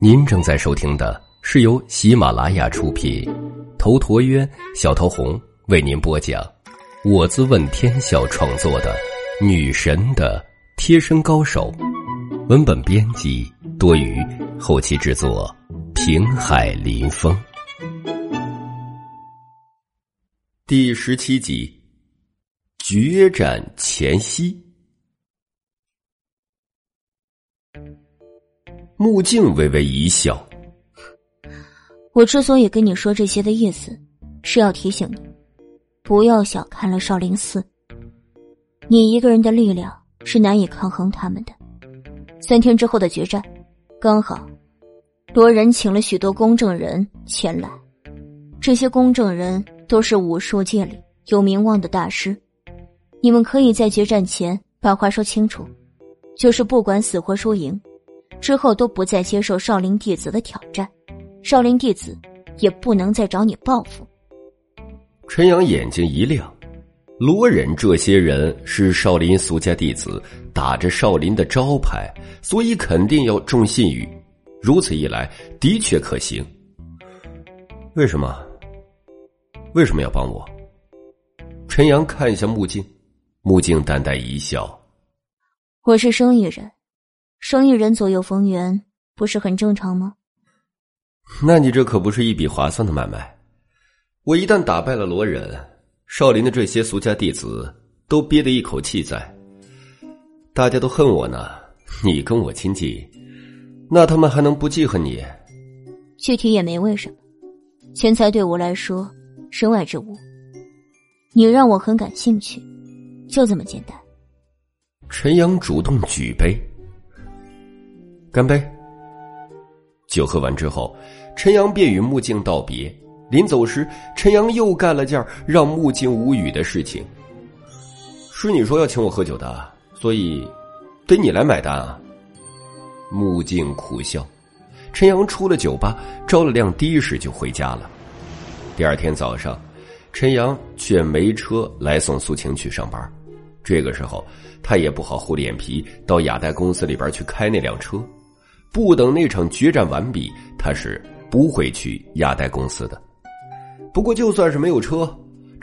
您正在收听的是由喜马拉雅出品，头陀渊、小桃红为您播讲，我自问天笑创作的《女神的贴身高手》，文本编辑多余，后期制作平海林风，第十七集，决战前夕。穆静微微一笑：“我之所以跟你说这些的意思，是要提醒你，不要小看了少林寺。你一个人的力量是难以抗衡他们的。三天之后的决战，刚好罗仁请了许多公证人前来，这些公证人都是武术界里有名望的大师。你们可以在决战前把话说清楚，就是不管死活输赢。”之后都不再接受少林弟子的挑战，少林弟子也不能再找你报复。陈阳眼睛一亮，罗忍这些人是少林俗家弟子，打着少林的招牌，所以肯定要重信誉。如此一来，的确可行。为什么？为什么要帮我？陈阳看向木镜，木镜淡淡一笑：“我是生意人。”生意人左右逢源，不是很正常吗？那你这可不是一笔划算的买卖。我一旦打败了罗忍，少林的这些俗家弟子都憋得一口气在，大家都恨我呢。你跟我亲近，那他们还能不记恨你？具体也没为什么，钱财对我来说身外之物。你让我很感兴趣，就这么简单。陈阳主动举杯。干杯！酒喝完之后，陈阳便与穆静道别。临走时，陈阳又干了件让穆静无语的事情：“是你说要请我喝酒的，所以得你来买单啊。”穆静苦笑。陈阳出了酒吧，招了辆的士就回家了。第二天早上，陈阳却没车来送苏晴去上班。这个时候，他也不好厚脸皮到亚代公司里边去开那辆车。不等那场决战完毕，他是不会去亚代公司的。不过，就算是没有车，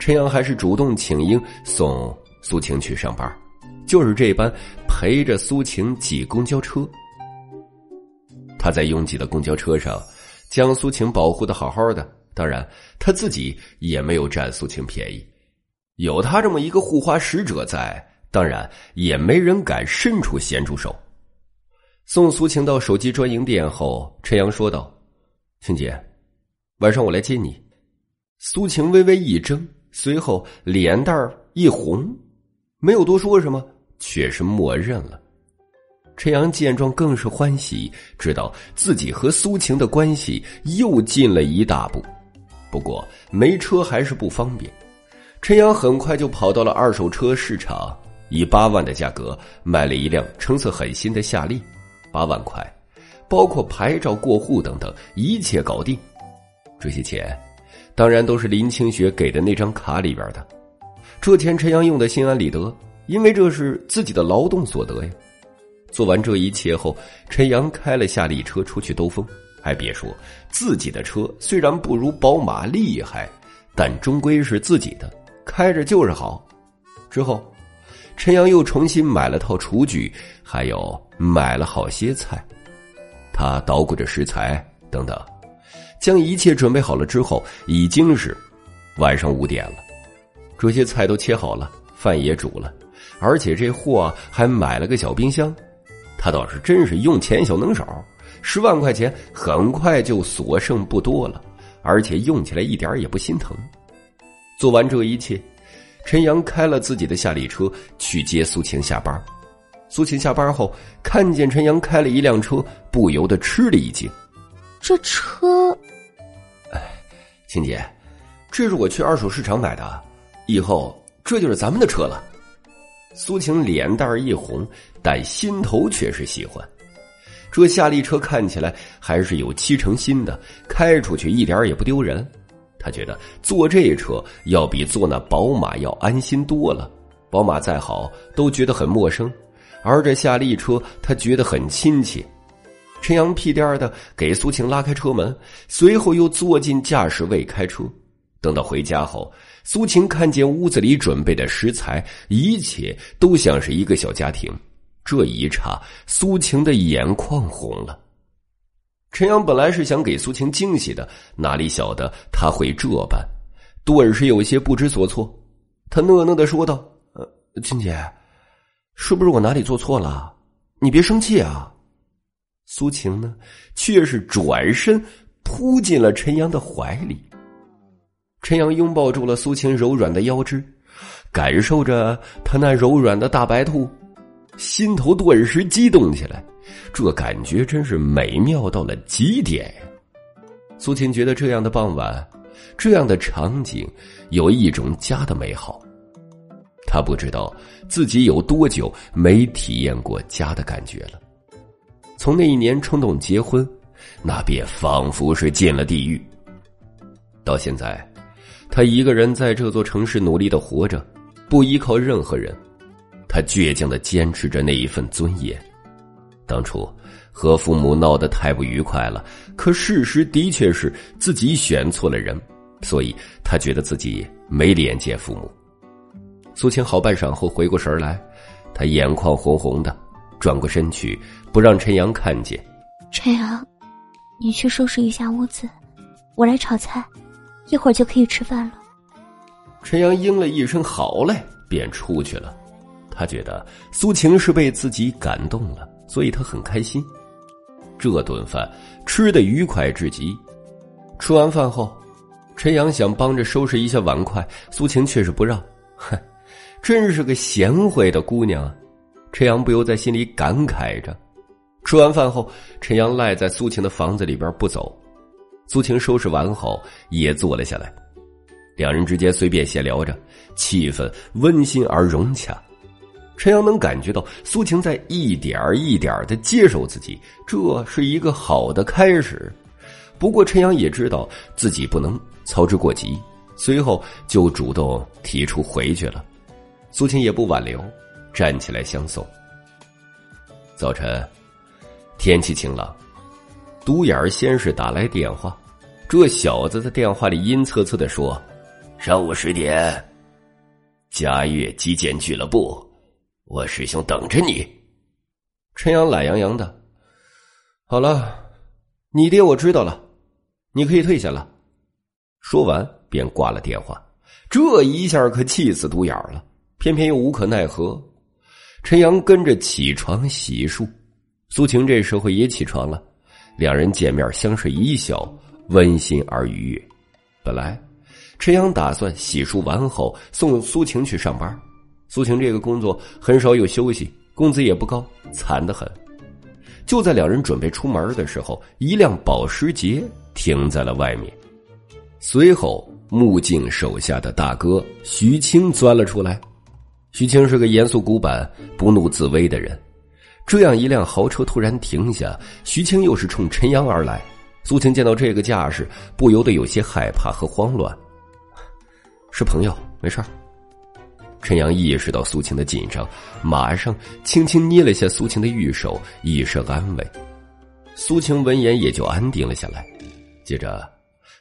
陈阳还是主动请缨送苏晴去上班，就是这般陪着苏晴挤公交车。他在拥挤的公交车上，将苏晴保护的好好的，当然他自己也没有占苏晴便宜。有他这么一个护花使者在，当然也没人敢伸出咸猪手。送苏晴到手机专营店后，陈阳说道：“晴姐，晚上我来接你。”苏晴微微一怔，随后脸蛋一红，没有多说什么，却是默认了。陈阳见状更是欢喜，知道自己和苏晴的关系又进了一大步。不过没车还是不方便，陈阳很快就跑到了二手车市场，以八万的价格买了一辆成色很新的夏利。八万块，包括牌照过户等等，一切搞定。这些钱，当然都是林清雪给的那张卡里边的。这钱陈阳用的心安理得，因为这是自己的劳动所得呀。做完这一切后，陈阳开了夏利车出去兜风。还别说，自己的车虽然不如宝马厉害，但终归是自己的，开着就是好。之后。陈阳又重新买了套厨具，还有买了好些菜。他捣鼓着食材，等等，将一切准备好了之后，已经是晚上五点了。这些菜都切好了，饭也煮了，而且这货还买了个小冰箱。他倒是真是用钱小能手，十万块钱很快就所剩不多了，而且用起来一点也不心疼。做完这一切。陈阳开了自己的夏利车去接苏晴下班。苏晴下班后看见陈阳开了一辆车，不由得吃了一惊。这车，哎，晴姐，这是我去二手市场买的，以后这就是咱们的车了。苏晴脸蛋一红，但心头却是喜欢。这夏利车看起来还是有七成新的，开出去一点也不丢人。他觉得坐这车要比坐那宝马要安心多了。宝马再好，都觉得很陌生；而这夏利车，他觉得很亲切。陈阳屁颠儿的给苏晴拉开车门，随后又坐进驾驶位开车。等到回家后，苏晴看见屋子里准备的食材，一切都像是一个小家庭。这一刹，苏晴的眼眶红了。陈阳本来是想给苏晴惊喜的，哪里晓得他会这般，顿时有些不知所措。他讷讷的说道：“呃，青姐，是不是我哪里做错了？你别生气啊。”苏晴呢，却是转身扑进了陈阳的怀里。陈阳拥抱住了苏晴柔软的腰肢，感受着她那柔软的大白兔，心头顿时激动起来。这感觉真是美妙到了极点！苏晴觉得这样的傍晚，这样的场景，有一种家的美好。他不知道自己有多久没体验过家的感觉了。从那一年冲动结婚，那便仿佛是进了地狱。到现在，他一个人在这座城市努力的活着，不依靠任何人。他倔强的坚持着那一份尊严。当初和父母闹得太不愉快了，可事实的确是自己选错了人，所以他觉得自己没脸见父母。苏青好半晌后回过神来，他眼眶红红的。转过身去，不让陈阳看见。陈阳，你去收拾一下屋子，我来炒菜，一会儿就可以吃饭了。陈阳应了一声“好嘞”，便出去了。他觉得苏晴是被自己感动了，所以他很开心。这顿饭吃的愉快至极。吃完饭后，陈阳想帮着收拾一下碗筷，苏晴却是不让。哼，真是个贤惠的姑娘啊。陈阳不由在心里感慨着。吃完饭后，陈阳赖在苏晴的房子里边不走。苏晴收拾完后也坐了下来，两人之间随便闲聊着，气氛温馨而融洽。陈阳能感觉到苏晴在一点儿一点儿的接受自己，这是一个好的开始。不过陈阳也知道自己不能操之过急，随后就主动提出回去了。苏晴也不挽留。站起来相送。早晨，天气晴朗，独眼儿先是打来电话，这小子在电话里阴恻恻的说：“上午十点，嘉悦击剑俱乐部，我师兄等着你。”陈阳懒洋洋的：“好了，你爹我知道了，你可以退下了。”说完便挂了电话。这一下可气死独眼了，偏偏又无可奈何。陈阳跟着起床洗漱，苏晴这时候也起床了，两人见面相视一笑，温馨而愉悦。本来陈阳打算洗漱完后送苏晴去上班，苏晴这个工作很少有休息，工资也不高，惨得很。就在两人准备出门的时候，一辆保时捷停在了外面，随后穆静手下的大哥徐青钻了出来。徐青是个严肃古板、不怒自威的人。这样一辆豪车突然停下，徐青又是冲陈阳而来。苏晴见到这个架势，不由得有些害怕和慌乱。是朋友，没事陈阳意识到苏晴的紧张，马上轻轻捏了下苏晴的玉手，以示安慰。苏晴闻言也就安定了下来。接着，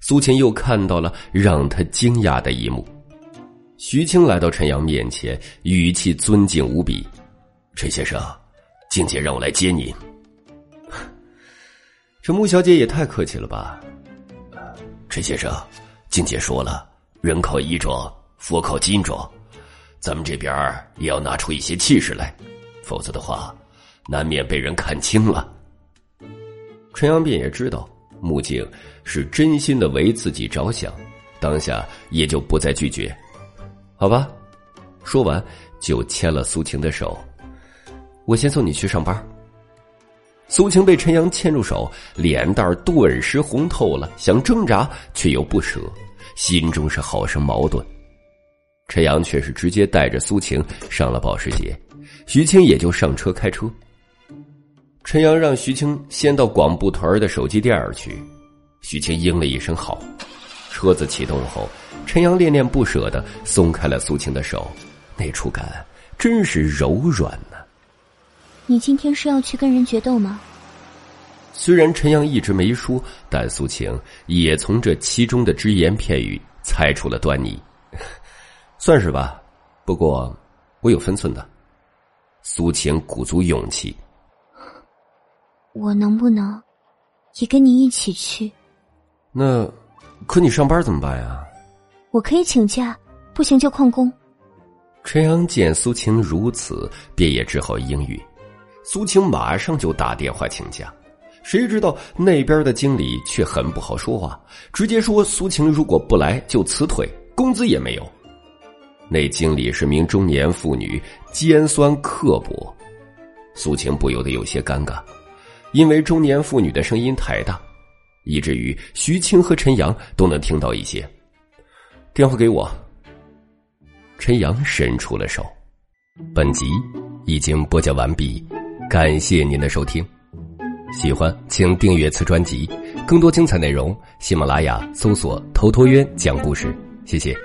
苏晴又看到了让他惊讶的一幕。徐青来到陈阳面前，语气尊敬无比：“陈先生，静姐让我来接您。这穆小姐也太客气了吧？”陈先生，静姐说了，人靠衣装，佛靠金装，咱们这边也要拿出一些气势来，否则的话，难免被人看清了。陈阳便也知道穆静是真心的为自己着想，当下也就不再拒绝。好吧，说完就牵了苏晴的手。我先送你去上班。苏晴被陈阳牵住手，脸蛋顿时红透了，想挣扎却又不舍，心中是好生矛盾。陈阳却是直接带着苏晴上了保时捷，徐青也就上车开车。陈阳让徐青先到广布屯的手机店去，徐青应了一声好。车子启动后。陈阳恋恋不舍的松开了苏晴的手，那触感真是柔软呢。你今天是要去跟人决斗吗？虽然陈阳一直没说，但苏晴也从这其中的只言片语猜出了端倪。算是吧，不过我有分寸的。苏晴鼓足勇气：“我能不能也跟你一起去？”那，可你上班怎么办呀？我可以请假，不行就旷工。陈阳见苏晴如此，便也只好应允。苏晴马上就打电话请假。谁知道那边的经理却很不好说话，直接说苏晴如果不来就辞退，工资也没有。那经理是名中年妇女，尖酸刻薄，苏晴不由得有些尴尬，因为中年妇女的声音太大，以至于徐青和陈阳都能听到一些。电话给我。陈阳伸出了手。本集已经播讲完毕，感谢您的收听。喜欢请订阅此专辑，更多精彩内容，喜马拉雅搜索“头陀渊讲故事”。谢谢。